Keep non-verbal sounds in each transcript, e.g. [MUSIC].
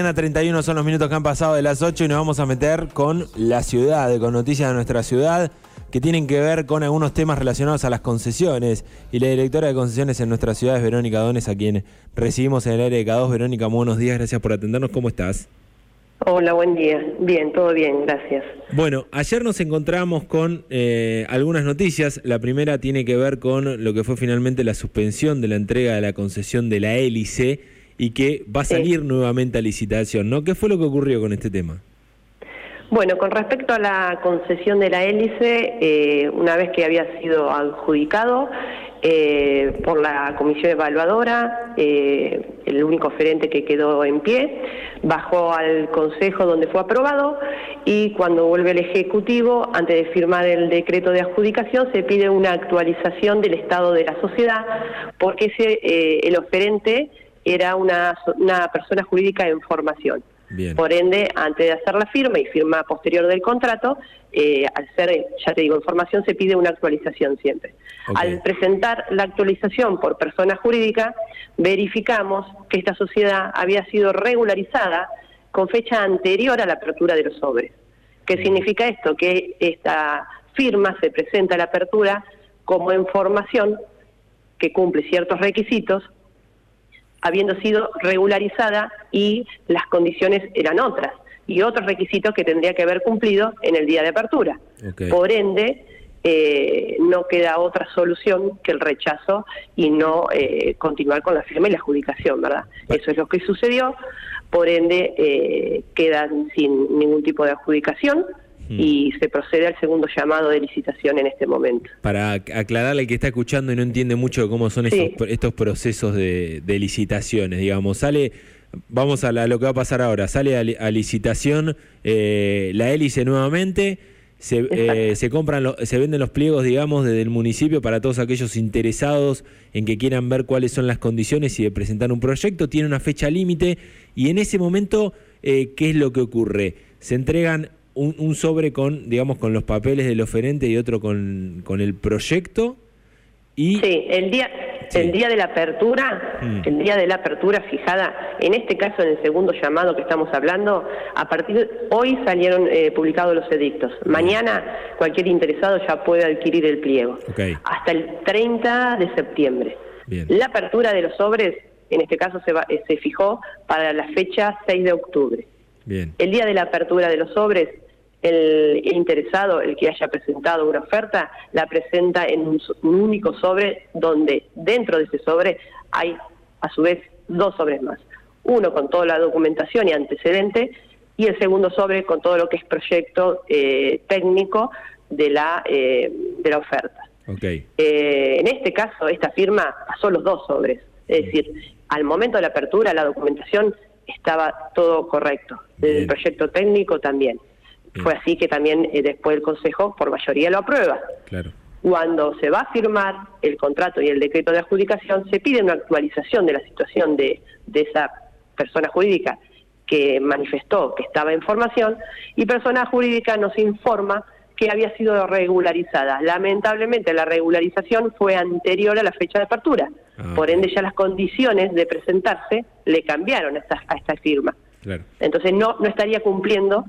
Mañana 31 son los minutos que han pasado de las 8 y nos vamos a meter con la ciudad, con noticias de nuestra ciudad que tienen que ver con algunos temas relacionados a las concesiones. Y la directora de concesiones en nuestra ciudad es Verónica Dones, a quien recibimos en el área de K2. Verónica, muy buenos días, gracias por atendernos. ¿Cómo estás? Hola, buen día. Bien, todo bien, gracias. Bueno, ayer nos encontramos con eh, algunas noticias. La primera tiene que ver con lo que fue finalmente la suspensión de la entrega de la concesión de la hélice y que va a salir nuevamente a licitación, ¿no? ¿Qué fue lo que ocurrió con este tema? Bueno, con respecto a la concesión de la hélice, eh, una vez que había sido adjudicado eh, por la comisión evaluadora, eh, el único oferente que quedó en pie, bajó al Consejo donde fue aprobado y cuando vuelve el Ejecutivo, antes de firmar el decreto de adjudicación, se pide una actualización del estado de la sociedad porque ese, el oferente era una, una persona jurídica en formación. Por ende, antes de hacer la firma y firma posterior del contrato, eh, al ser, ya te digo, en formación se pide una actualización siempre. Al presentar la actualización por persona jurídica, verificamos que esta sociedad había sido regularizada con fecha anterior a la apertura de los sobres. ¿Qué significa esto? Que esta firma se presenta a la apertura como en formación que cumple ciertos requisitos habiendo sido regularizada y las condiciones eran otras y otros requisitos que tendría que haber cumplido en el día de apertura. Por ende, eh, no queda otra solución que el rechazo y no eh, continuar con la firma y la adjudicación, ¿verdad? Eso es lo que sucedió, por ende eh, quedan sin ningún tipo de adjudicación. Y se procede al segundo llamado de licitación en este momento. Para aclararle que está escuchando y no entiende mucho cómo son estos, procesos de, licitaciones, digamos, sale, vamos a lo que va a pasar ahora, sale a, licitación eh, la hélice nuevamente. Se, eh, se compran se venden los pliegos digamos desde el municipio para todos aquellos interesados en que quieran ver cuáles son las condiciones y de presentar un proyecto tiene una fecha límite y en ese momento eh, qué es lo que ocurre se entregan un, sobre con, digamos, con los papeles del oferente y otro con, con el proyecto. Y... Sí, el día, el día de la apertura, mm. el día de la apertura fijada, en este caso en el segundo llamado que estamos hablando, a partir de hoy salieron eh, publicados los edictos. Mañana cualquier interesado ya puede adquirir el pliego. Hasta el 30 de septiembre. La apertura de los sobres, en este caso se, va, eh, se fijó para la fecha 6 de octubre. Bien. El día de la apertura de los sobres el interesado, el que haya presentado una oferta, la presenta en un, único sobre donde dentro de ese sobre hay a su vez dos sobres más. Uno con toda la documentación y antecedente y el segundo sobre con todo lo que es proyecto eh, técnico de la, eh, de la oferta. Okay. Eh, en este caso, esta firma pasó los dos sobres. Es decir, al momento de la apertura, la documentación estaba todo correcto. El proyecto técnico también. Fue así que también eh, después el Consejo por mayoría lo aprueba. Claro. Cuando se va a firmar el contrato y el decreto de adjudicación, se pide una actualización de la situación de, de esa persona jurídica que manifestó que estaba en formación y persona jurídica nos informa que había sido regularizada. Lamentablemente la regularización fue anterior a la fecha de apertura, ah, por ende ya las condiciones de presentarse le cambiaron a esta, a esta firma. Claro. Entonces no, no estaría cumpliendo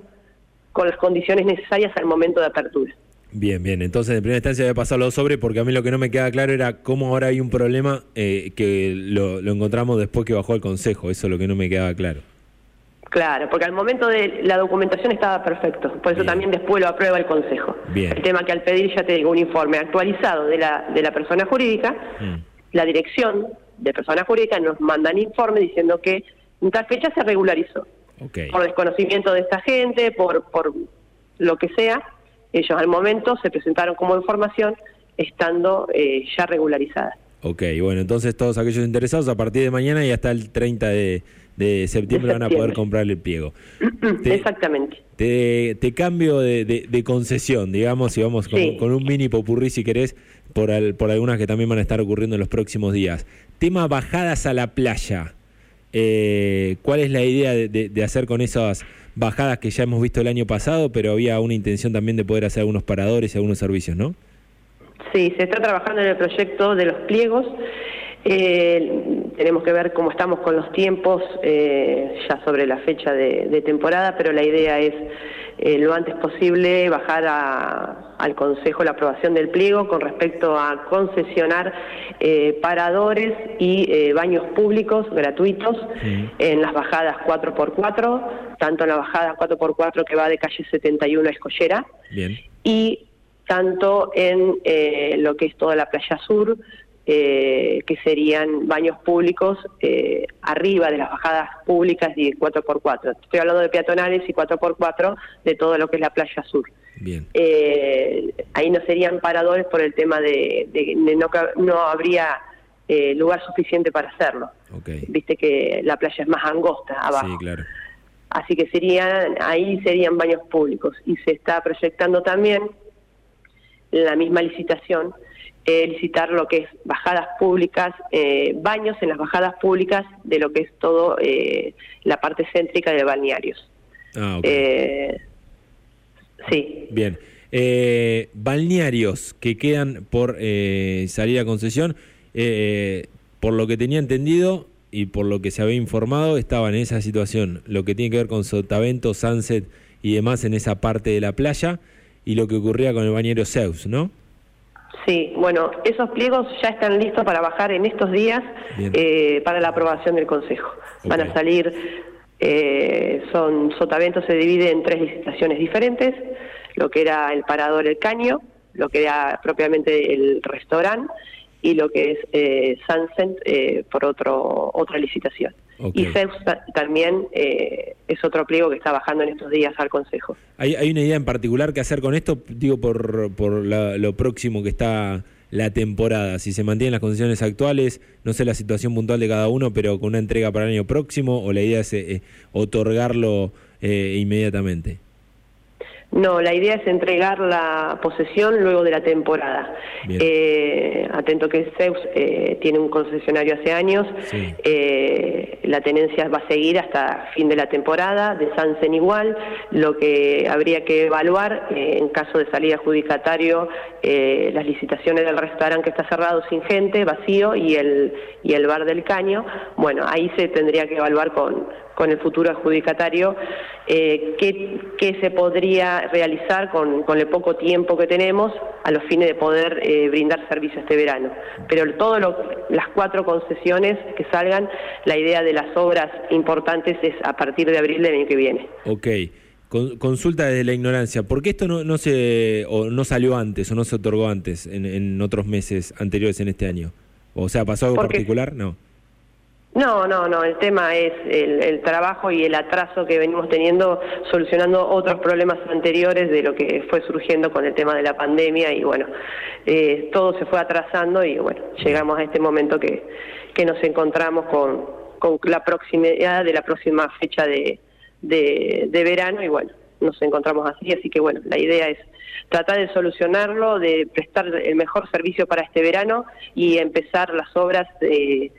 con las condiciones necesarias al momento de apertura. Bien, bien. Entonces, en primera instancia había pasado lo sobre, porque a mí lo que no me queda claro era cómo ahora hay un problema eh, que lo, encontramos después que bajó el Consejo. Eso es lo que no me quedaba claro. Claro, porque al momento de la documentación estaba perfecto. Por eso también después lo aprueba el Consejo. Bien. El tema que al pedir, ya te digo, un informe actualizado de la, de la persona jurídica, mm. la dirección de persona jurídica nos mandan informe diciendo que en tal fecha se regularizó por desconocimiento de esta gente, por, por lo que sea, ellos al momento se presentaron como información estando eh, ya regularizadas. Ok, bueno, entonces todos aquellos interesados a partir de mañana y hasta el 30 de, septiembre, van a poder comprar el pliego. [CLEARS THROAT] Exactamente. Te, te cambio de, concesión, digamos, y vamos con, un mini popurrí si querés, por, por algunas que también van a estar ocurriendo en los próximos días. Tema bajadas a la playa. Eh, ¿Cuál es la idea de, hacer con esas bajadas que ya hemos visto el año pasado, pero había una intención también de poder hacer algunos paradores y algunos servicios, ¿no? Sí, se está trabajando en el proyecto de los pliegos. Eh, tenemos que ver cómo estamos con los tiempos eh, ya sobre la fecha de, temporada, pero la idea es eh, lo antes posible bajar al Consejo la aprobación del pliego con respecto a concesionar paradores y baños públicos gratuitos en las bajadas 4x4, tanto en la bajada 4x4 que va de calle 71 a Escollera, y tanto en lo que es toda la playa sur, eh, que serían baños públicos eh, arriba de las bajadas públicas y 4x4. Estoy hablando de peatonales y 4x4 de todo lo que es la playa sur. Bien. Eh, ahí no serían paradores por el tema de, no, no habría lugar suficiente para hacerlo. Viste que la playa es más angosta abajo. Sí, claro. Así que serían, ahí serían baños públicos. Y se está proyectando también la misma licitación eh, licitar lo que es bajadas públicas, eh, baños en las bajadas públicas de lo que es todo eh, la parte céntrica de balnearios. Ah, sí. Bien. balnearios que quedan por salir a concesión, por lo que tenía entendido y por lo que se había informado, estaban en esa situación, lo que tiene que ver con Sotavento, Sunset y demás en esa parte de la playa, y lo que ocurría con el bañero Zeus, ¿no? Sí, bueno, esos pliegos ya están listos para bajar en estos días eh, para la aprobación del Consejo. Van a salir, eh, son Sotavento se divide en tres licitaciones diferentes, lo que era el parador El Caño, lo que era propiamente el restaurante y lo que es eh, Sunset eh, por otro otra licitación. Y Zeus también eh, es otro pliego que está bajando en estos días al Consejo. ¿Hay, ¿Hay una idea en particular que hacer con esto? Digo, por, por lo próximo que está la temporada, si se mantienen las condiciones actuales, no sé la situación puntual de cada uno, pero con una entrega para el año próximo, o la idea es eh, otorgarlo inmediatamente. No, la idea es entregar la posesión luego de la temporada. Eh, atento que Zeus eh, tiene un concesionario hace años, eh, la tenencia va a seguir hasta fin de la temporada, de Sansen igual, lo que habría que evaluar en caso de salida adjudicatario, las licitaciones del restaurante que está cerrado sin gente, vacío, y el, y el bar del caño, bueno, ahí se tendría que evaluar con, con el futuro adjudicatario, eh, qué, se podría realizar con, el poco tiempo que tenemos a los fines de poder eh, brindar servicio este verano. Pero todas las cuatro concesiones que salgan, la idea de las obras importantes es a partir de abril del año que viene. Ok. consulta desde la ignorancia, ¿por qué esto no, no, se, o no salió antes o no se otorgó antes en, otros meses anteriores en este año? O sea, ¿pasó algo particular? No. No, no, no, el tema es el, trabajo y el atraso que venimos teniendo solucionando otros problemas anteriores de lo que fue surgiendo con el tema de la pandemia y bueno, eh, todo se fue atrasando y bueno, llegamos a este momento que, que nos encontramos con, con la proximidad de la próxima fecha de, de, de verano y bueno, nos encontramos así, así que bueno, la idea es tratar de solucionarlo, de prestar el mejor servicio para este verano y empezar las obras de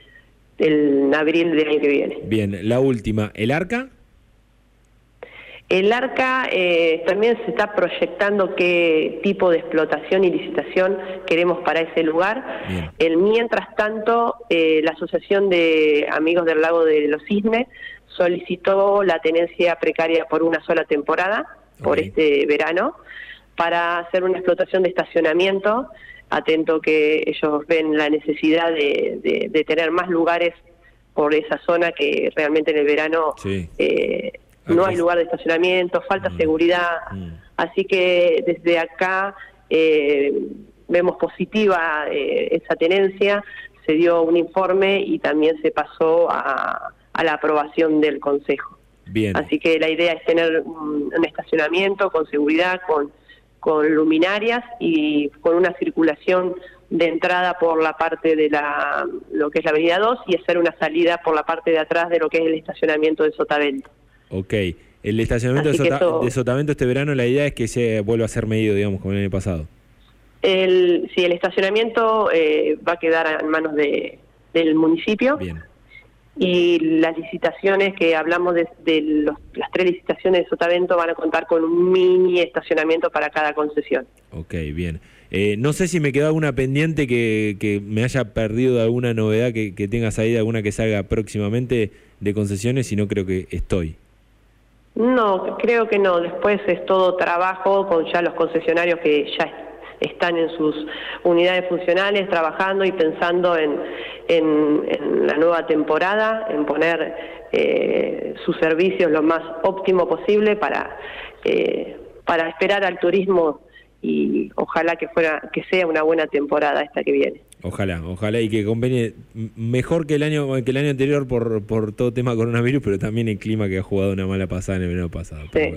en abril del año que viene. Bien, la última, ¿el ARCA? El ARCA eh, también se está proyectando qué tipo de explotación y licitación queremos para ese lugar. El, mientras tanto, eh, la Asociación de Amigos del Lago de los Cisnes solicitó la tenencia precaria por una sola temporada, por este verano, para hacer una explotación de estacionamiento atento que ellos ven la necesidad de, tener más lugares por esa zona que realmente en el verano eh, no hay lugar de estacionamiento, falta mm. seguridad. Mm. Así que desde acá eh, vemos positiva eh, esa tenencia, se dio un informe y también se pasó a, la aprobación del Consejo. Bien. Así que la idea es tener un estacionamiento con seguridad, con con luminarias y con una circulación de entrada por la parte de la lo que es la avenida 2 y hacer una salida por la parte de atrás de lo que es el estacionamiento de Sotavento. Ok, el estacionamiento de, Sotavento este verano la idea es que se vuelva a ser medido, digamos, como el año pasado. El, sí, el estacionamiento eh, va a quedar en manos de, del municipio. Bien y las licitaciones que hablamos de, las tres licitaciones de Sotavento van a contar con un mini estacionamiento para cada concesión. Ok, bien. Eh, no sé si me queda alguna pendiente que, que me haya perdido de alguna novedad que, que tengas ahí, de alguna que salga próximamente de concesiones, y no creo que estoy. No, creo que no. Después es todo trabajo con ya los concesionarios que ya están en sus unidades funcionales trabajando y pensando en, en, la nueva temporada, en poner eh, sus servicios lo más óptimo posible para, eh, para esperar al turismo y ojalá que fuera que sea una buena temporada esta que viene. Ojalá, ojalá y que convenga mejor que el año que el año anterior por, por todo tema coronavirus, pero también el clima que ha jugado una mala pasada en el verano pasado. Sí,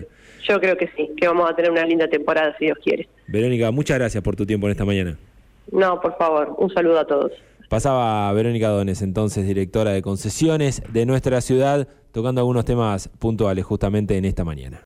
yo creo que sí, que vamos a tener una linda temporada si Dios quiere. Verónica, muchas gracias por tu tiempo en esta mañana. No, por favor, un saludo a todos. Pasaba Verónica Dones, entonces directora de concesiones de nuestra ciudad, tocando algunos temas puntuales justamente en esta mañana.